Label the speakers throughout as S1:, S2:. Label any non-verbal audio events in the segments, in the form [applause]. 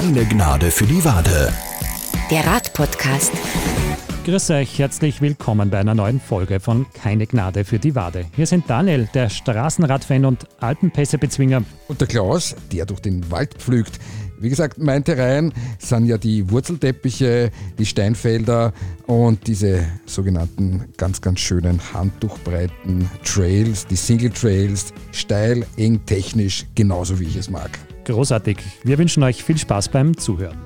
S1: Keine Gnade für die Wade.
S2: Der Radpodcast.
S3: Grüß euch, herzlich willkommen bei einer neuen Folge von Keine Gnade für die Wade. Hier sind Daniel, der Straßenradfan und Alpenpässebezwinger.
S4: Und der Klaus, der durch den Wald pflügt. Wie gesagt, mein Terrain sind ja die Wurzelteppiche, die Steinfelder und diese sogenannten ganz, ganz schönen handtuchbreiten Trails, die Single Trails, steil, eng, technisch, genauso wie ich es mag.
S3: Großartig. Wir wünschen euch viel Spaß beim Zuhören.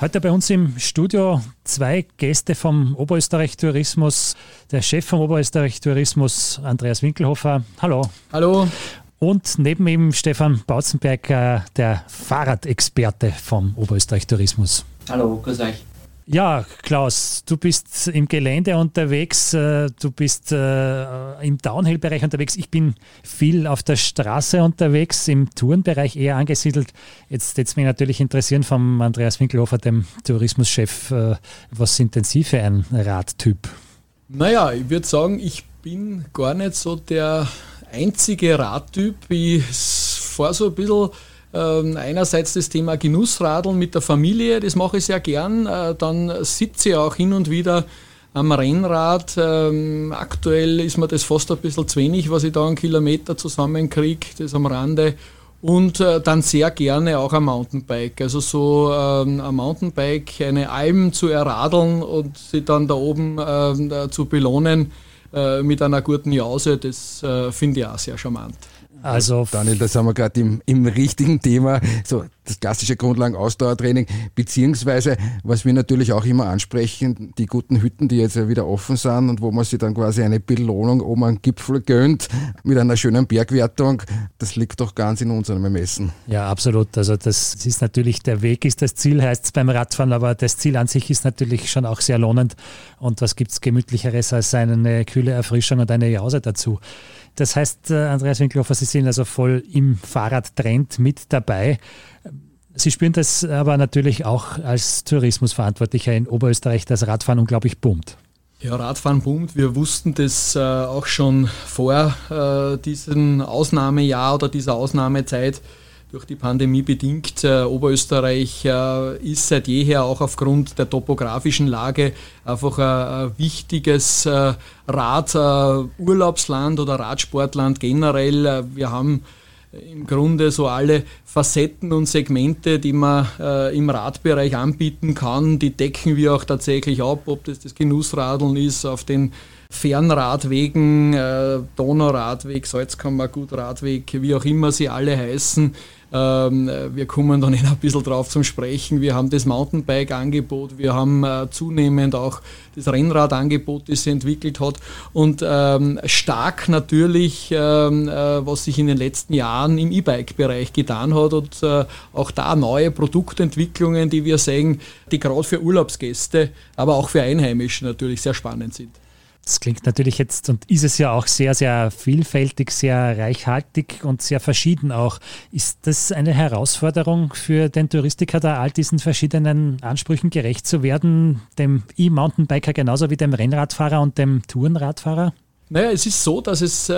S3: Heute bei uns im Studio zwei Gäste vom Oberösterreich Tourismus. Der Chef vom Oberösterreich Tourismus, Andreas Winkelhofer. Hallo.
S5: Hallo.
S3: Und neben ihm Stefan Bautzenberg, äh, der Fahrradexperte vom Oberösterreich Tourismus.
S5: Hallo, grüß euch.
S3: Ja, Klaus, du bist im Gelände unterwegs, äh, du bist äh, im Downhill-Bereich unterwegs. Ich bin viel auf der Straße unterwegs, im Tourenbereich eher angesiedelt. Jetzt jetzt mich natürlich interessieren vom Andreas Winkelhofer, dem Tourismuschef, was sind denn Sie für ein Radtyp?
S5: Naja, ich würde sagen, ich bin gar nicht so der einzige Radtyp. Ich fahre so ein bisschen einerseits das Thema Genussradeln mit der Familie, das mache ich sehr gern. Äh, dann sitze ich auch hin und wieder am Rennrad. Ähm, aktuell ist mir das fast ein bisschen zu wenig, was ich da einen Kilometer zusammenkriege, das am Rande. Und äh, dann sehr gerne auch am Mountainbike. Also so ähm, ein Mountainbike, eine Alm zu erradeln und sie dann da oben äh, zu belohnen äh, mit einer guten Jause, das äh, finde ich auch sehr charmant.
S4: Also Daniel, da sind wir gerade im, im richtigen Thema, so das klassische Grundlagen-Ausdauertraining, beziehungsweise, was wir natürlich auch immer ansprechen, die guten Hütten, die jetzt ja wieder offen sind und wo man sich dann quasi eine Belohnung oben am Gipfel gönnt mit einer schönen Bergwertung, das liegt doch ganz in unserem Ermessen.
S3: Ja, absolut. Also das ist natürlich, der Weg ist das Ziel, heißt es beim Radfahren, aber das Ziel an sich ist natürlich schon auch sehr lohnend. Und was gibt es gemütlicheres als eine kühle Erfrischung und eine Jause dazu? Das heißt, äh, Andreas Winkelhofer, Sie sind also voll im Fahrradtrend mit dabei. Sie spüren das aber natürlich auch als Tourismusverantwortlicher in Oberösterreich, dass Radfahren unglaublich boomt.
S5: Ja, Radfahren boomt. Wir wussten das äh, auch schon vor äh, diesem Ausnahmejahr oder dieser Ausnahmezeit durch die Pandemie bedingt. Äh, Oberösterreich äh, ist seit jeher auch aufgrund der topografischen Lage einfach ein, ein wichtiges äh, Radurlaubsland oder Radsportland generell. Äh, wir haben im Grunde so alle Facetten und Segmente, die man äh, im Radbereich anbieten kann, die decken wir auch tatsächlich ab, ob das das Genussradeln ist auf den Fernradwegen, äh, Donauradweg, Salzkammer, Gutradweg, wie auch immer sie alle heißen. Ähm, wir kommen dann [laughs] ein bisschen drauf zum Sprechen. Wir haben das Mountainbike-Angebot, wir haben äh, zunehmend auch das Rennradangebot, das sich entwickelt hat und ähm, stark natürlich, ähm, äh, was sich in den letzten Jahren im E-Bike-Bereich getan hat und äh, auch da neue Produktentwicklungen, die wir sehen, die gerade für Urlaubsgäste, aber auch für Einheimische natürlich sehr spannend sind.
S3: Das klingt natürlich jetzt und ist es ja auch sehr, sehr vielfältig, sehr reichhaltig und sehr verschieden auch. Ist das eine Herausforderung für den Touristiker, da all diesen verschiedenen Ansprüchen gerecht zu werden, dem E-Mountainbiker genauso wie dem Rennradfahrer und dem Tourenradfahrer?
S5: Naja, es ist so, dass es äh,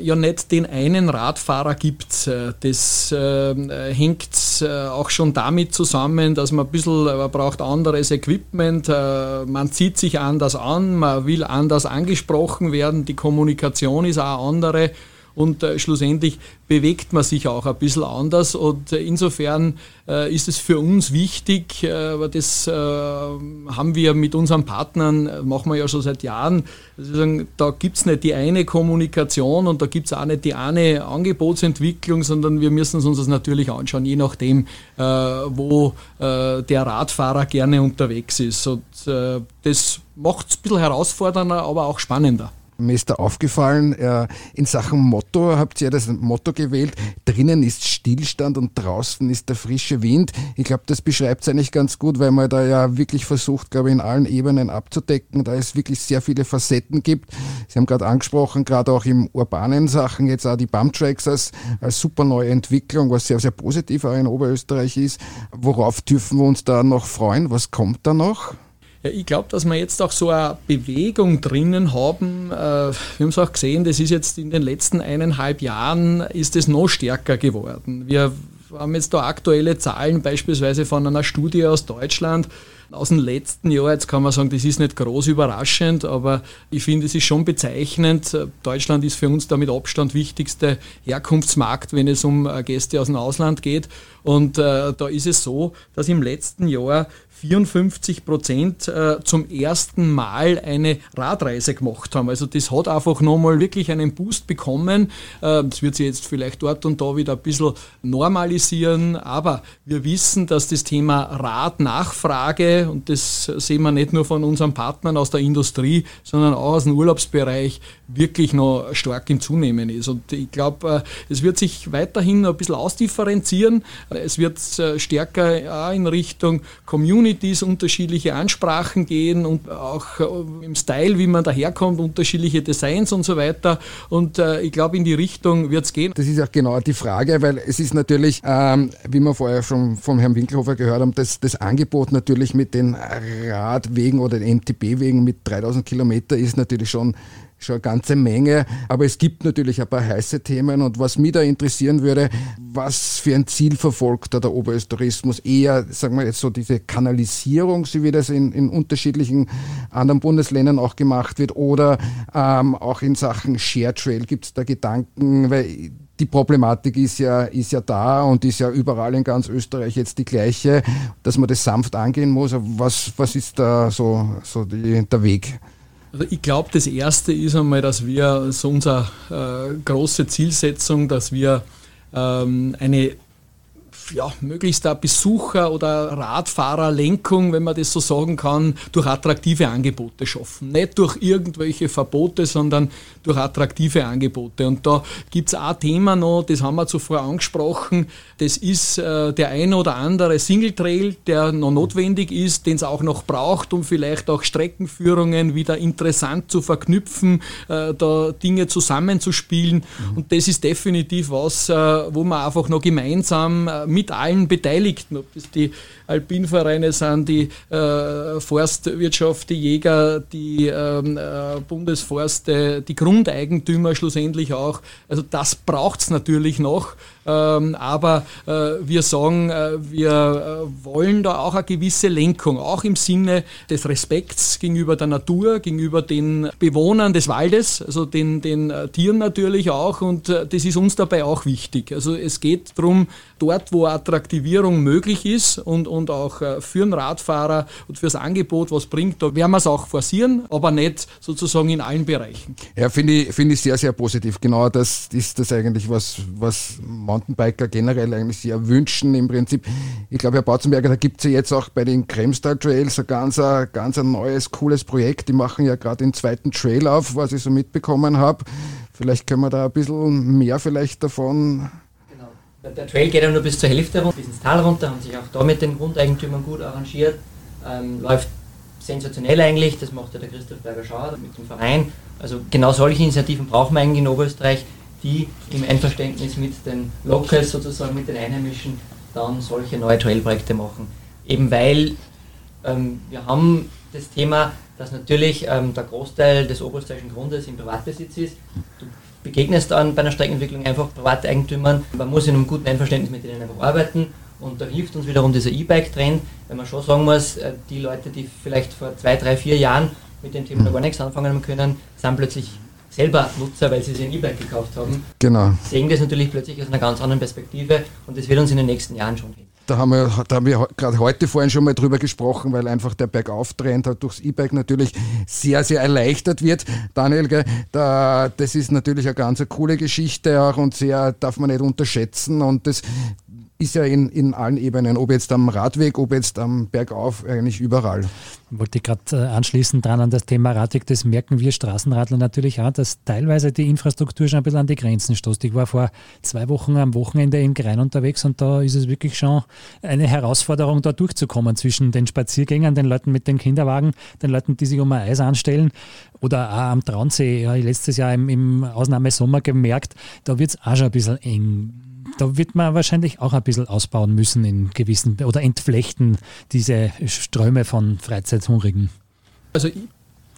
S5: ja nicht den einen Radfahrer gibt. Äh, das äh, hängt äh, auch schon damit zusammen, dass man ein bisschen, man braucht anderes Equipment, äh, man zieht sich anders an, man will anders angesprochen werden, die Kommunikation ist auch andere und äh, schlussendlich bewegt man sich auch ein bisschen anders. Und äh, insofern äh, ist es für uns wichtig, aber das haben wir mit unseren Partnern, machen wir ja schon seit Jahren, sagen, da gibt es nicht die eine Kommunikation und da gibt es auch nicht die eine Angebotsentwicklung, sondern wir müssen uns das natürlich anschauen, je nachdem, wo der Radfahrer gerne unterwegs ist. Und das macht es ein bisschen herausfordernder, aber auch spannender.
S4: Mir ist da aufgefallen, äh, in Sachen Motto habt ihr das Motto gewählt, drinnen ist Stillstand und draußen ist der frische Wind. Ich glaube, das beschreibt es eigentlich ganz gut, weil man da ja wirklich versucht, glaube ich, in allen Ebenen abzudecken, da es wirklich sehr viele Facetten gibt. Sie haben gerade angesprochen, gerade auch im urbanen Sachen, jetzt auch die Bumptracks als, als super neue Entwicklung, was sehr, sehr positiv auch in Oberösterreich ist. Worauf dürfen wir uns da noch freuen? Was kommt da noch?
S5: Ja, ich glaube, dass wir jetzt auch so eine Bewegung drinnen haben. Äh, wir haben es auch gesehen, das ist jetzt in den letzten eineinhalb Jahren ist es noch stärker geworden. Wir haben jetzt da aktuelle Zahlen, beispielsweise von einer Studie aus Deutschland, aus dem letzten Jahr. Jetzt kann man sagen, das ist nicht groß überraschend, aber ich finde, es ist schon bezeichnend. Deutschland ist für uns der mit Abstand wichtigste Herkunftsmarkt, wenn es um äh, Gäste aus dem Ausland geht. Und äh, da ist es so, dass im letzten Jahr 54 Prozent äh, zum ersten Mal eine Radreise gemacht haben. Also das hat einfach nochmal wirklich einen Boost bekommen. Äh, das wird sich jetzt vielleicht dort und da wieder ein bisschen normalisieren, aber wir wissen, dass das Thema Radnachfrage, und das sehen wir nicht nur von unseren Partnern aus der Industrie, sondern auch aus dem Urlaubsbereich, wirklich noch stark im Zunehmen ist. Und ich glaube, äh, es wird sich weiterhin ein bisschen ausdifferenzieren. Es wird stärker in Richtung Communities unterschiedliche Ansprachen gehen und auch äh, im Style, wie man daherkommt, unterschiedliche Designs und so weiter. Und äh, ich glaube, in die Richtung wird es gehen.
S4: Das ist auch genau die Frage, weil es ist natürlich, ähm, wie wir vorher schon vom Herrn Winkelhofer gehört haben, das, das Angebot natürlich mit den Radwegen oder den MTB-Wegen mit 3000 Kilometer ist natürlich schon schon eine ganze Menge. Aber es gibt natürlich ein paar heiße Themen. Und was mich da interessieren würde, was für ein Ziel verfolgt da der Oberösterreichismus? Eher, sagen wir jetzt so, diese Kanalisierung, so wie das in, in unterschiedlichen anderen Bundesländern auch gemacht wird, oder ähm, auch in Sachen Share Trail gibt es da Gedanken, weil die Problematik ist ja, ist ja da und ist ja überall in ganz Österreich jetzt die gleiche, dass man das sanft angehen muss. Was, was ist da so, so die, der Weg?
S5: Also ich glaube, das Erste ist einmal, dass wir so unsere äh, große Zielsetzung, dass wir ähm, eine ja, möglichst eine Besucher- oder Radfahrerlenkung, wenn man das so sagen kann, durch attraktive Angebote schaffen. Nicht durch irgendwelche Verbote, sondern durch attraktive Angebote. Und da gibt es ein Thema noch, das haben wir zuvor angesprochen, das ist äh, der ein oder andere Single-Trail, der noch notwendig ist, den es auch noch braucht, um vielleicht auch Streckenführungen wieder interessant zu verknüpfen, äh, da Dinge zusammenzuspielen. Mhm. Und das ist definitiv was, äh, wo man einfach noch gemeinsam äh, mit allen Beteiligten, ob das die Alpinvereine sind, die äh, Forstwirtschaft, die Jäger, die ähm, äh, Bundesforste, die Grundeigentümer schlussendlich auch. Also das braucht es natürlich noch. Ähm, aber äh, wir sagen, äh, wir äh, wollen da auch eine gewisse Lenkung, auch im Sinne des Respekts gegenüber der Natur, gegenüber den Bewohnern des Waldes, also den, den äh, Tieren natürlich auch. Und äh, das ist uns dabei auch wichtig. Also es geht darum, dort, wo Attraktivierung möglich ist und, und auch für den Radfahrer und fürs Angebot was bringt, da werden wir es auch forcieren, aber nicht sozusagen in allen Bereichen.
S4: Ja, finde ich, find ich sehr, sehr positiv. Genau das ist das eigentlich, was, was Mountainbiker generell eigentlich sehr wünschen im Prinzip. Ich glaube, Herr Bautzenberger, da gibt es ja jetzt auch bei den Kremstal Trails ein ganz, ein ganz ein neues, cooles Projekt. Die machen ja gerade den zweiten Trail auf, was ich so mitbekommen habe. Vielleicht können wir da ein bisschen mehr vielleicht davon
S6: der Trail geht ja nur bis zur Hälfte runter, bis ins Tal runter, haben sich auch da mit den Grundeigentümern gut arrangiert. Ähm, läuft sensationell eigentlich, das macht ja der Christoph Berger-Schauer mit dem Verein. Also genau solche Initiativen brauchen wir eigentlich in Oberösterreich, die im Einverständnis mit den Locals sozusagen, mit den Einheimischen, dann solche neue Trailprojekte machen. Eben weil ähm, wir haben das Thema, dass natürlich ähm, der Großteil des oberösterreichischen Grundes im Privatbesitz ist. Du begegnest dann bei einer Streckenentwicklung einfach Privateigentümern. Man muss in einem guten Einverständnis mit denen einfach arbeiten und da hilft uns wiederum dieser E-Bike-Trend, weil man schon sagen muss, äh, die Leute, die vielleicht vor zwei, drei, vier Jahren mit dem Thema noch gar nichts anfangen haben können, sind plötzlich selber Nutzer, weil sie sich ein E-Bike gekauft haben.
S4: Genau.
S6: Sehen das natürlich plötzlich aus einer ganz anderen Perspektive und das wird uns in den nächsten Jahren schon helfen.
S4: Da haben wir, da haben wir gerade heute vorhin schon mal drüber gesprochen, weil einfach der Bergauftrend halt durchs E-Bike natürlich sehr, sehr erleichtert wird. Daniel, da, das ist natürlich eine ganz coole Geschichte auch und sehr darf man nicht unterschätzen. Und das ist ja in, in allen Ebenen, ob jetzt am Radweg, ob jetzt am Bergauf, eigentlich überall.
S3: Wollte ich gerade äh, anschließen dran an das Thema Radweg, das merken wir Straßenradler natürlich auch, dass teilweise die Infrastruktur schon ein bisschen an die Grenzen stoßt. Ich war vor zwei Wochen am Wochenende in Grein unterwegs und da ist es wirklich schon eine Herausforderung, da durchzukommen zwischen den Spaziergängern, den Leuten mit den Kinderwagen, den Leuten, die sich um ein Eis anstellen oder auch am Traunsee. Ja, letztes Jahr im, im Ausnahmesommer gemerkt, da wird es auch schon ein bisschen eng da wird man wahrscheinlich auch ein bisschen ausbauen müssen in gewissen oder entflechten diese Ströme von Freizeithungrigen.
S5: Also ich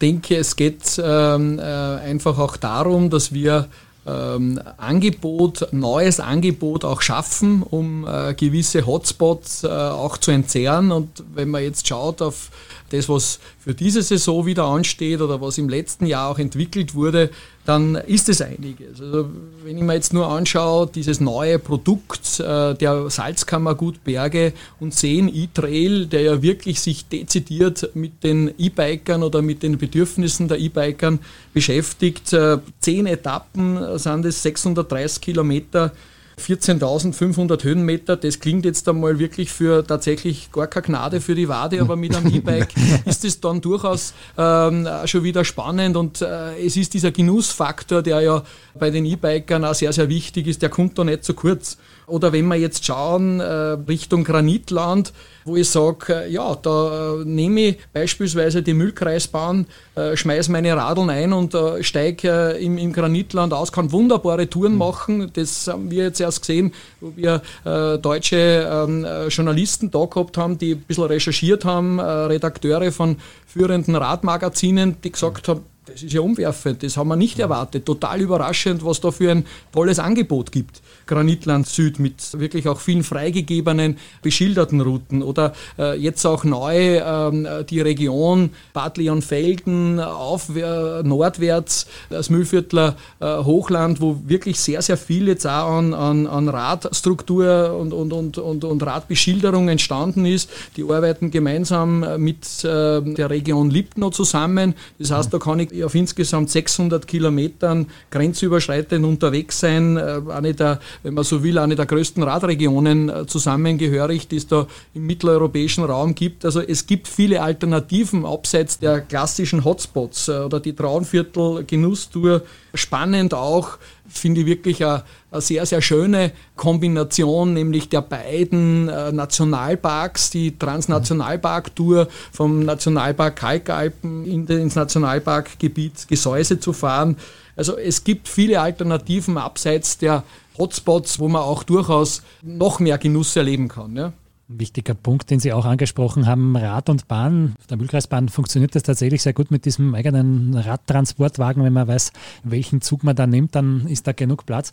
S5: denke, es geht ähm, äh, einfach auch darum, dass wir ähm, Angebot, neues Angebot auch schaffen, um äh, gewisse Hotspots äh, auch zu entzerren. Und wenn man jetzt schaut auf das, was für diese Saison wieder ansteht oder was im letzten Jahr auch entwickelt wurde, dann ist es einiges. Also wenn ich mir jetzt nur anschaue, dieses neue Produkt äh, der Salzkammergut Berge und Seen E-Trail, der ja wirklich sich dezidiert mit den E-Bikern oder mit den Bedürfnissen der E-Bikern beschäftigt. Äh, zehn Etappen sind es, 630 Kilometer 14.500 Höhenmeter, das klingt jetzt einmal wirklich für tatsächlich gar keine Gnade für die Wade, aber mit einem E-Bike [laughs] ist es dann durchaus ähm, schon wieder spannend und äh, es ist dieser Genussfaktor, der ja bei den E-Bikern auch sehr, sehr wichtig ist, der kommt da nicht zu kurz. Oder wenn wir jetzt schauen äh, Richtung Granitland, wo ich sage, äh, ja, da äh, nehme ich beispielsweise die Müllkreisbahn, äh, schmeiße meine Radeln ein und äh, steige äh, im, im, Granitland aus, kann wunderbare Touren mhm. machen. Das haben wir jetzt erst gesehen, wo wir äh, deutsche ähm, Journalisten da gehabt haben, die ein bisschen recherchiert haben, Redakteure von führenden Radmagazinen, die gesagt haben, das ist ja umwerfend, das haben wir nicht erwartet. Total überraschend, was da für ein tolles Angebot gibt. Granitland Süd mit wirklich auch vielen freigegebenen, beschilderten Routen oder äh, jetzt auch neu äh, die Region Bad Leonfelden auf, nordwärts, das Mühlviertler äh, Hochland, wo wirklich sehr, sehr viel jetzt auch an, an, an Radstruktur und, und, und, und, und Radbeschilderung entstanden ist. Die arbeiten gemeinsam mit äh, der Region Lipno zusammen. Das heißt, da kann ich auf insgesamt 600 Kilometern grenzüberschreitend unterwegs sein. Äh, eine der wenn man so will, eine der größten Radregionen äh, zusammengehörig, die es da im mitteleuropäischen Raum gibt. Also es gibt viele Alternativen abseits der klassischen Hotspots äh, oder die Traunviertel Genusstour. Spannend auch, finde ich wirklich eine, eine, sehr, sehr schöne Kombination, nämlich der beiden äh, Nationalparks, die Transnationalpark-Tour vom Nationalpark Kalkalpen in, ins Nationalparkgebiet Gesäuse zu fahren. Also es gibt viele Alternativen abseits der Hotspots, wo man auch durchaus noch mehr Genuss erleben kann. Ja.
S3: Ein wichtiger Punkt, den Sie auch angesprochen haben, Rad und Bahn. Auf der Mühlkreisbahn funktioniert das tatsächlich sehr gut mit diesem eigenen Radtransportwagen. Wenn man weiß, welchen Zug man da nimmt, dann ist da genug Platz.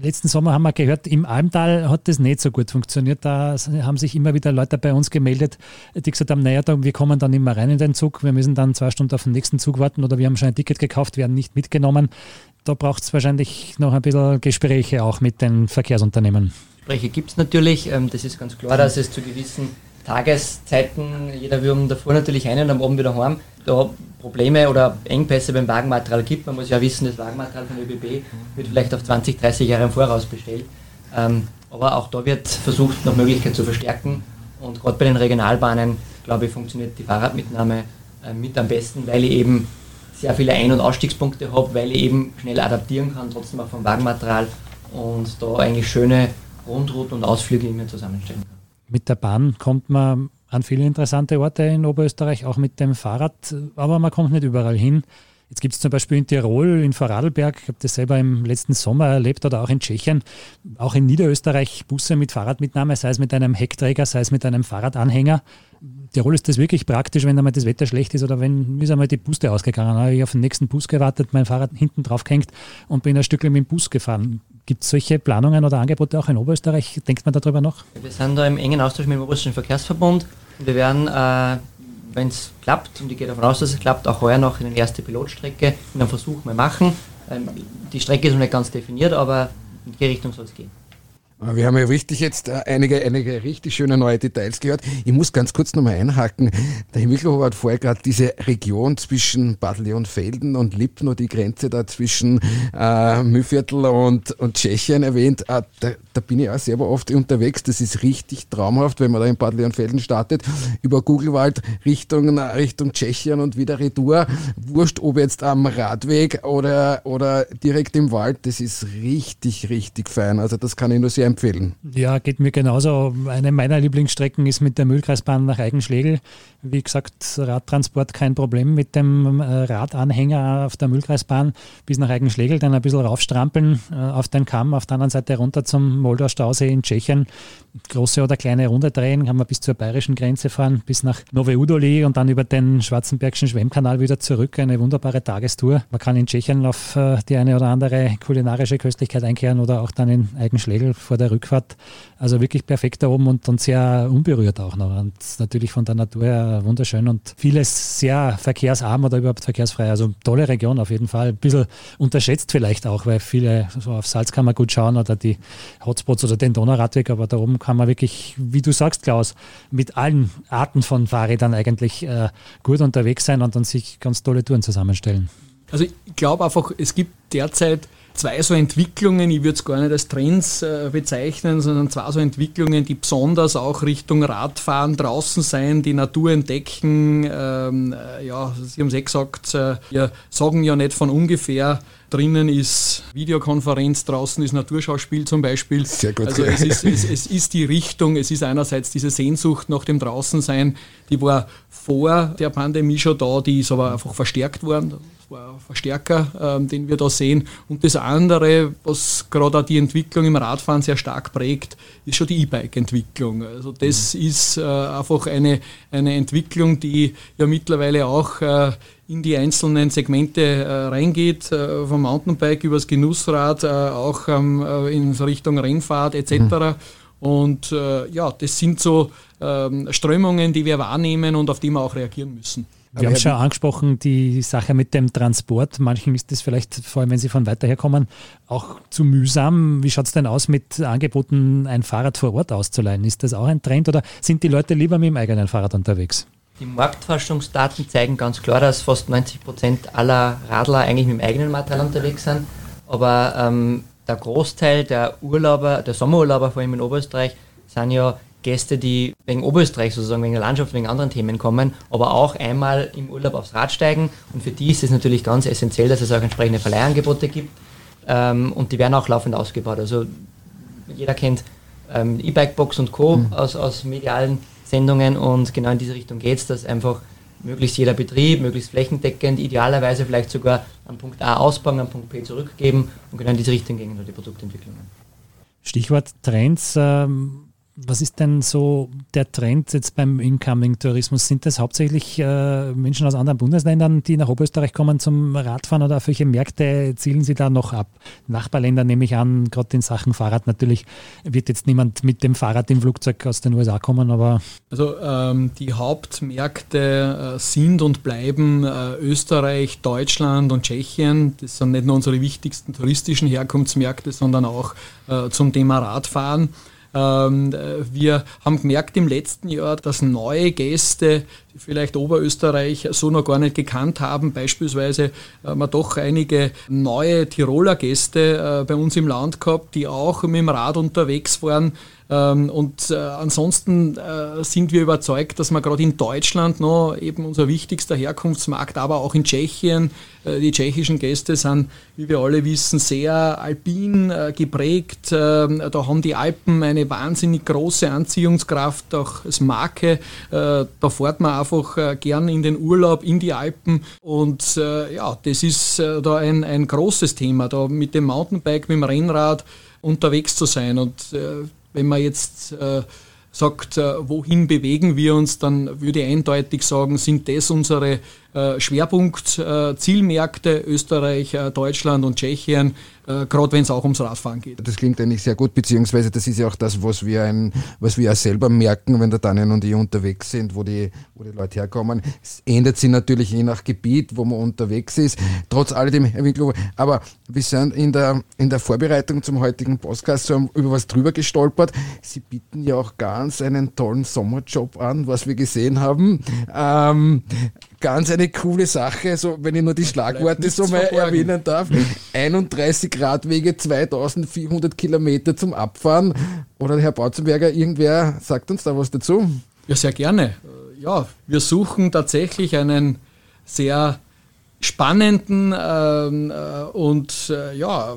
S3: Letzten Sommer haben wir gehört, im Almtal hat das nicht so gut funktioniert. Da haben sich immer wieder Leute bei uns gemeldet, die gesagt haben, naja, wir kommen dann immer rein in den Zug, wir müssen dann zwei Stunden auf den nächsten Zug warten oder wir haben schon ein Ticket gekauft, werden nicht mitgenommen. Da braucht es wahrscheinlich noch ein bisschen Gespräche auch mit den Verkehrsunternehmen.
S6: Gespräche gibt es natürlich. Ähm, das ist ganz klar, dass es zu gewissen Tageszeiten, jeder will davor natürlich ein und am Abend wieder heim, da Probleme oder Engpässe beim Wagenmaterial gibt. Man muss ja wissen, das Wagenmaterial von ÖBB wird vielleicht auf 20, 30 Jahre im Voraus bestellt. Ähm, aber auch da wird versucht, nach Möglichkeit zu verstärken. Und gerade bei den Regionalbahnen, glaube ich, funktioniert die Fahrradmitnahme äh, mit am besten, weil ich eben sehr viele Ein- und Ausstiegspunkte habe, weil ich eben schnell adaptieren kann, trotzdem auch vom Wagenmaterial und da eigentlich schöne Rundrouten und Ausflüge immer zusammenstellen kann.
S3: Mit der Bahn kommt man an viele interessante Orte in Oberösterreich, auch mit dem Fahrrad, aber man kommt nicht überall hin. Jetzt gibt es zum Beispiel in Tirol, in Vorarlberg, ich habe das selber im letzten Sommer erlebt oder auch in Tschechien, auch in Niederösterreich Busse mit Fahrradmitnahme, sei es mit einem Heckträger, sei es mit einem Fahrradanhänger. Tirol ist das wirklich praktisch, wenn einmal das Wetter schlecht ist oder wenn mir ist einmal die Puste ausgegangen. habe ich auf den nächsten Bus gewartet, mein Fahrrad hinten drauf gehängt und bin ein Stück mit dem Bus gefahren. Gibt es solche Planungen oder Angebote auch in Oberösterreich? Denkt man darüber noch?
S6: Wir sind da im engen Austausch mit dem Oberösterreichischen Verkehrsverbund. Wir werden äh, wenn es klappt, und ich gehe davon aus, dass es klappt, auch heuer noch eine erste Pilotstrecke in einem Versuch mal machen. Ähm, die Strecke ist noch nicht ganz definiert, aber in die Richtung soll es gehen.
S4: Wir haben ja richtig jetzt äh, einige, einige richtig schöne neue Details gehört. Ich muss ganz kurz nochmal einhaken. Der Himmelhofer hat vorher gerade diese Region zwischen Bad Leonfelden und Lipno, die Grenze da zwischen äh, Mühlviertel und, und Tschechien erwähnt. Äh, da, da bin ich auch selber oft unterwegs. Das ist richtig traumhaft, wenn man da in Bad Leonfelden startet, über Googlewald Richtung, Richtung Tschechien und wieder Retour. Wurscht, ob jetzt am Radweg oder, oder direkt im Wald. Das ist richtig, richtig fein. Also das kann ich nur sehr empfehlen.
S3: Ja, geht mir genauso. Eine meiner Lieblingsstrecken ist mit der Mühlkreisbahn nach Eigenschlegel. Wie gesagt, Radtransport kein Problem mit dem äh, Radanhänger auf der Mühlkreisbahn bis nach Eigenschlegel, dann ein bisschen raufstrampeln äh, auf den Kamm, auf der anderen Seite runter zum Moldauer Stausee in Tschechien. Große oder kleine Runde drehen, kann man bis zur bayerischen Grenze fahren, bis nach Nove Udoli und dann über den Schwarzenbergischen Schwemmkanal wieder zurück. Eine wunderbare Tagestour. Man kann in Tschechien auf äh, die eine oder andere kulinarische Köstlichkeit einkehren oder auch dann in Eigenschlegel vor der Rückfahrt. Also wirklich perfekt da oben und, und sehr unberührt auch noch. Und natürlich von der Natur her wunderschön und vieles sehr verkehrsarm oder überhaupt verkehrsfrei. Also tolle Region auf jeden Fall. Ein bisschen unterschätzt vielleicht auch, weil viele so auf Salzkammer gut schauen oder die Hotspots oder den Donauradweg, aber da oben kann man wirklich, wie du sagst, Klaus, mit allen Arten von Fahrrädern eigentlich äh, gut unterwegs sein und dann sich ganz tolle Touren zusammenstellen.
S5: Also ich glaube einfach, es gibt derzeit zwei so Entwicklungen, ich würde es gar nicht als Trends äh, bezeichnen, sondern zwei so Entwicklungen, die besonders auch Richtung Radfahren draußen sein, die Natur entdecken. Ähm, äh, ja, Sie haben es eh gesagt, äh, wir sagen ja nicht von ungefähr, drinnen ist Videokonferenz, draußen ist Naturschauspiel zum Beispiel.
S4: Sehr gut.
S5: Also es ist, [laughs] es, es ist die Richtung, es ist einerseits diese Sehnsucht nach dem Draußensein, die war vor der Pandemie schon da, die ist aber einfach verstärkt worden. Das war ein Verstärker, ähm, den wir da sehen. Und das andere, was gerade auch die Entwicklung im Radfahren sehr stark prägt, ist schon die E-Bike-Entwicklung. Also das mhm. ist äh, einfach eine, eine Entwicklung, die ja mittlerweile auch äh, in die einzelnen Segmente äh, reingeht, äh, vom Mountainbike übers Genussrad, äh, auch ähm, äh, in Richtung Rennfahrt etc. Mhm. Und äh, ja, das sind so ähm, Strömungen, die wir wahrnehmen und auf die wir auch reagieren müssen.
S3: Wir haben schon angesprochen, die Sache mit dem Transport. Manchen ist das vielleicht, vor allem wenn sie von weiter her kommen, auch zu mühsam. Wie schaut es denn aus mit Angeboten, ein Fahrrad vor Ort auszuleihen? Ist das auch ein Trend oder sind die Leute lieber mit dem eigenen Fahrrad unterwegs?
S6: Die Marktforschungsdaten zeigen ganz klar, dass fast 90 Prozent aller Radler eigentlich mit dem eigenen Material unterwegs sind. Aber ähm, der Großteil der Urlauber, der Sommerurlauber, vor allem in Oberösterreich, sind ja Gäste, die wegen Oberösterreich sozusagen, wegen der Landschaft, wegen anderen Themen kommen, aber auch einmal im Urlaub aufs Rad steigen. Und für die ist es natürlich ganz essentiell, dass es auch entsprechende Verleihangebote gibt. Ähm, und die werden auch laufend ausgebaut. Also jeder kennt ähm, E-Bike-Box und Co. Mhm. Aus, aus medialen Sendungen und genau in diese Richtung geht es, dass einfach möglichst jeder Betrieb, möglichst flächendeckend, idealerweise vielleicht sogar am Punkt A ausbauen, am Punkt B zurückgeben und genau in diese Richtung gehen die Produktentwicklungen.
S3: Stichwort Trends. Ähm was ist denn so der Trend jetzt beim Incoming-Tourismus? Sind das hauptsächlich äh, Menschen aus anderen Bundesländern, die nach Oberösterreich kommen zum Radfahren oder auf welche Märkte zielen Sie da noch ab? Nachbarländer nehme ich an, gerade in Sachen Fahrrad natürlich wird jetzt niemand mit dem Fahrrad im Flugzeug aus den USA kommen, aber.
S5: Also ähm, die Hauptmärkte äh, sind und bleiben äh, Österreich, Deutschland und Tschechien. Das sind nicht nur unsere wichtigsten touristischen Herkunftsmärkte, sondern auch äh, zum Thema Radfahren. Ähm, wir haben gemerkt im letzten Jahr, dass neue Gäste, die vielleicht Oberösterreich so noch gar nicht gekannt haben, beispielsweise haben wir doch einige neue Tiroler Gäste äh, bei uns im Land gehabt, die auch mit dem Rad unterwegs waren und äh, ansonsten äh, sind wir überzeugt, dass wir gerade in Deutschland noch eben unser wichtigster Herkunftsmarkt, aber auch in Tschechien, äh, die tschechischen Gäste sind, wie wir alle wissen, sehr alpin geprägt. Ähm, da haben die Alpen eine wahnsinnig große Anziehungskraft, auch als Marke. Da fährt man einfach gern in den Urlaub in die Alpen und ja, das ist da ein, ein großes Thema, da mit dem Mountainbike, mit dem Rennrad unterwegs zu sein und wenn man jetzt äh, sagt, äh, wohin bewegen wir uns, dann würde ich eindeutig sagen, sind das unsere Schwerpunkt, äh, Zielmärkte Österreich, äh, Deutschland und Tschechien, äh, gerade wenn es auch ums Radfahren geht.
S4: Das klingt eigentlich sehr gut, beziehungsweise das ist ja auch das, was wir, ein, was wir selber merken, wenn der Daniel und ich unterwegs sind, wo die, wo die Leute herkommen. Es ändert sich natürlich je nach Gebiet, wo man unterwegs ist. Trotz alledem, Herr Winklow, aber wir sind in der, in der Vorbereitung zum heutigen Podcast so über was drüber gestolpert. Sie bieten ja auch ganz einen tollen Sommerjob an, was wir gesehen haben. Ähm, ganz eine coole Sache, so wenn ich nur die Schlagworte so mal erwähnen darf. 31 Radwege, 2400 Kilometer zum Abfahren. Oder Herr Bautzenberger, irgendwer sagt uns da was dazu?
S5: Ja, sehr gerne. Ja, wir suchen tatsächlich einen sehr spannenden ähm, äh, und äh, ja,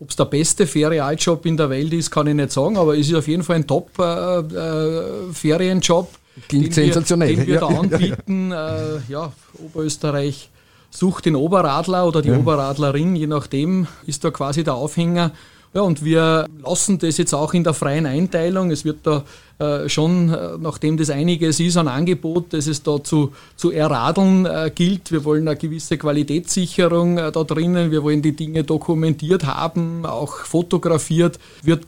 S5: ob es der beste Ferialjob in der Welt ist, kann ich nicht sagen, aber es ist auf jeden Fall ein Top-Ferienjob.
S4: Äh, Klingt sensationell.
S5: Wir, den wir ja, da anbieten. [laughs] Ja, ja. ja, Oberösterreich sucht den Oberradler oder die Oberradlerin, je nachdem, ist da quasi der Aufhänger. Ja, und wir lassen das jetzt auch in der freien Einteilung. Es wird da äh, schon, äh, nachdem das einiges ist an Angebot, das es da zu, zu erradeln äh, gilt. Wir wollen eine gewisse Qualitätssicherung äh, da drinnen. Wir wollen die Dinge dokumentiert haben, auch fotografiert. Wird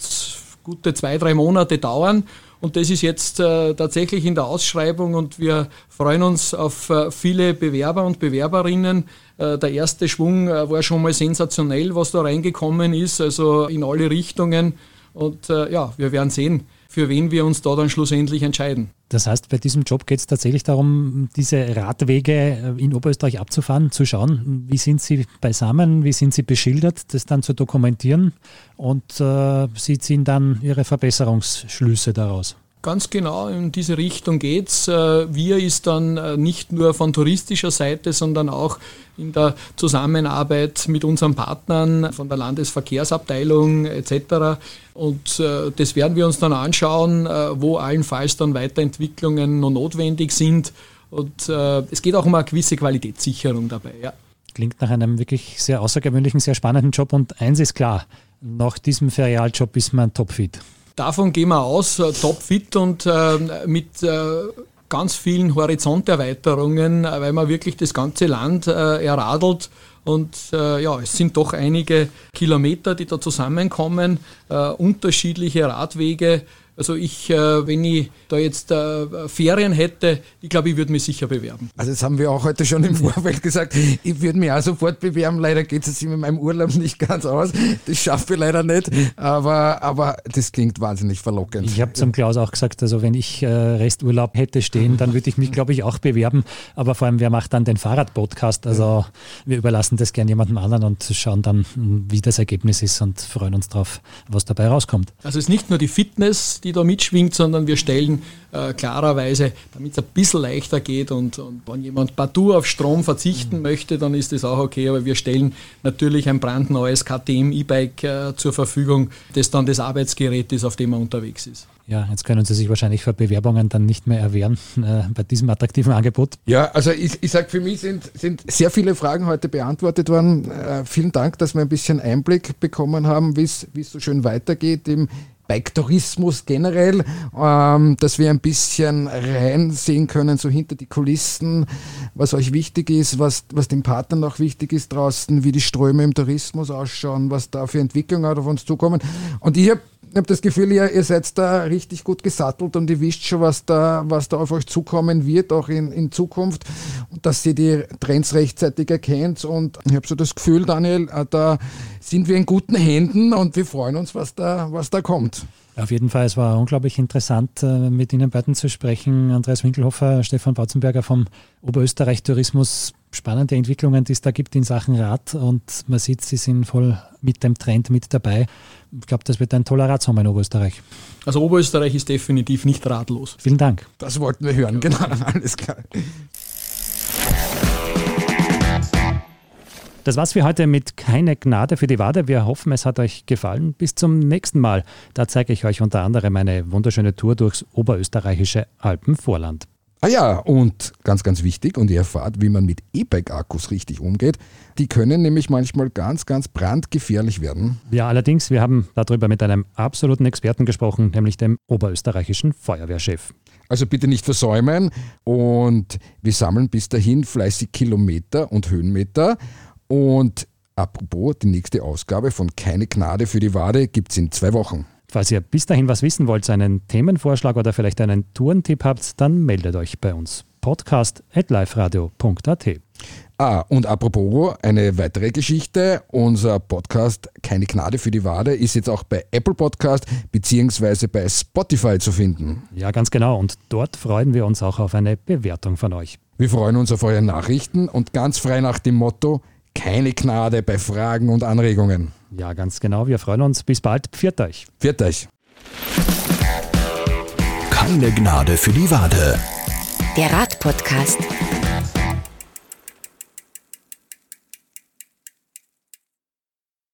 S5: gute zwei, drei Monate dauern. Und das ist jetzt äh, tatsächlich in der Ausschreibung und wir freuen uns auf äh, viele Bewerber und Bewerberinnen. Äh, der erste Schwung äh, war schon mal sensationell, was da reingekommen ist, also in alle Richtungen. Und äh, ja, wir werden sehen, für wen wir uns da dann schlussendlich entscheiden.
S3: Das heißt, bei diesem Job geht es tatsächlich darum, diese Radwege äh, in Oberösterreich abzufahren, zu schauen, wie sind sie beisammen, wie sind sie beschildert, das dann zu dokumentieren und äh, sie ziehen dann ihre Verbesserungsschlüsse daraus.
S5: Ganz genau in diese Richtung geht's. Äh, wir ist dann äh, nicht nur von touristischer Seite, sondern auch in der Zusammenarbeit mit unseren Partnern von der Landesverkehrsabteilung etc. Und äh, das werden wir uns dann anschauen, wo allenfalls dann Weiterentwicklungen noch notwendig sind. Und es geht auch um eine gewisse Qualitätssicherung dabei. Ja.
S3: Klingt nach einem wirklich sehr außergewöhnlichen, sehr spannenden Job. Und eins ist klar, nach diesem Ferialjob ist man topfit.
S5: Davon gehen wir aus, äh, topfit und äh, mit äh, ganz vielen Horizonterweiterungen, äh, weil man wirklich das ganze Land äh, erradelt. Und äh, ja, es sind doch einige Kilometer, die da zusammenkommen, unterschiedliche Radwege also ich, äh, wenn ich da jetzt äh, Ferien hätte, ich glaube, ich würde mich sicher bewerben.
S4: Also das haben wir auch heute schon im Vorfeld gesagt. Ich würde mich auch sofort bewerben. Leider geht es jetzt mit meinem Urlaub nicht ganz aus. Das schaffe ich leider nicht. Aber, aber das klingt wahnsinnig verlockend.
S3: Ich habe zum Klaus auch gesagt, also wenn ich äh, Resturlaub hätte stehen, dann würde ich mich, glaube ich, auch bewerben. Aber vor allem, wer macht dann den Fahrradpodcast? Also wir überlassen das gern jemandem anderen und schauen dann, wie das Ergebnis ist und freuen uns drauf, was dabei rauskommt.
S5: Also es ist nicht nur die Fitness, die die da mitschwingt, sondern wir stellen äh, klarerweise, damit es ein bisschen leichter geht und, und wenn jemand partout auf Strom verzichten mhm. möchte, dann ist das auch okay, aber wir stellen natürlich ein brandneues KTM E-Bike äh, zur Verfügung, das dann das Arbeitsgerät ist, auf dem man unterwegs ist.
S3: Ja, jetzt können Sie sich wahrscheinlich für Bewerbungen dann nicht mehr erwehren äh, bei diesem attraktiven Angebot.
S4: Ja, also ich, ich sage, für mich sind, sind sehr viele Fragen heute beantwortet worden. Äh, vielen Dank, dass wir ein bisschen Einblick bekommen haben, wie es so schön weitergeht im Bike-Tourismus generell, ähm, dass wir ein bisschen reinsehen können, so hinter die Kulissen, was euch wichtig ist, was, was den Partnern auch wichtig ist draußen, wie die Ströme im Tourismus ausschauen, was da für Entwicklungen auf uns zukommen. Und ich habe ich habe das Gefühl, ihr, ihr seid da richtig gut gesattelt und ihr wisst schon, was da, was da auf euch zukommen wird, auch in, in Zukunft. Dass ihr die Trends rechtzeitig erkennt. Und ich habe so das Gefühl, Daniel, äh, da sind wir in guten Händen und wir freuen uns, was da, was da kommt.
S3: Auf jeden Fall, es war unglaublich interessant, äh, mit Ihnen beiden zu sprechen. Andreas Winkelhofer, Stefan Bautzenberger vom Oberösterreich Tourismus. Spannende Entwicklungen, die es da gibt in Sachen Rad und man sieht, Sie sind voll mit dem Trend mit dabei. Ich glaube, das wird ein toller Radsommer in Oberösterreich.
S5: Also Oberösterreich ist definitiv nicht ratlos.
S3: Vielen Dank.
S4: Das wollten wir hören, genau, [laughs] alles klar.
S3: Das war's für heute mit Keine Gnade für die Wade. Wir hoffen, es hat euch gefallen. Bis zum nächsten Mal. Da zeige ich euch unter anderem eine wunderschöne Tour durchs oberösterreichische Alpenvorland.
S4: Ah ja, und ganz, ganz wichtig, und ihr erfahrt, wie man mit E-Bike-Akkus richtig umgeht. Die können nämlich manchmal ganz, ganz brandgefährlich werden.
S3: Ja, allerdings, wir haben darüber mit einem absoluten Experten gesprochen, nämlich dem oberösterreichischen Feuerwehrchef.
S4: Also bitte nicht versäumen. Und wir sammeln bis dahin fleißig Kilometer und Höhenmeter. Und apropos, die nächste Ausgabe von Keine Gnade für die Wade gibt es in zwei Wochen.
S3: Falls ihr bis dahin was wissen wollt, einen Themenvorschlag oder vielleicht einen Tourentipp habt, dann meldet euch bei uns. Podcast at liveradio.at.
S4: Ah, und apropos, eine weitere Geschichte. Unser Podcast Keine Gnade für die Wade ist jetzt auch bei Apple Podcast bzw. bei Spotify zu finden.
S3: Ja, ganz genau. Und dort freuen wir uns auch auf eine Bewertung von euch.
S4: Wir freuen uns auf eure Nachrichten und ganz frei nach dem Motto, keine Gnade bei Fragen und Anregungen.
S3: Ja, ganz genau. Wir freuen uns. Bis bald. Pfiat euch.
S4: Pfiat euch.
S1: Keine Gnade für die Wade.
S2: Der Radpodcast.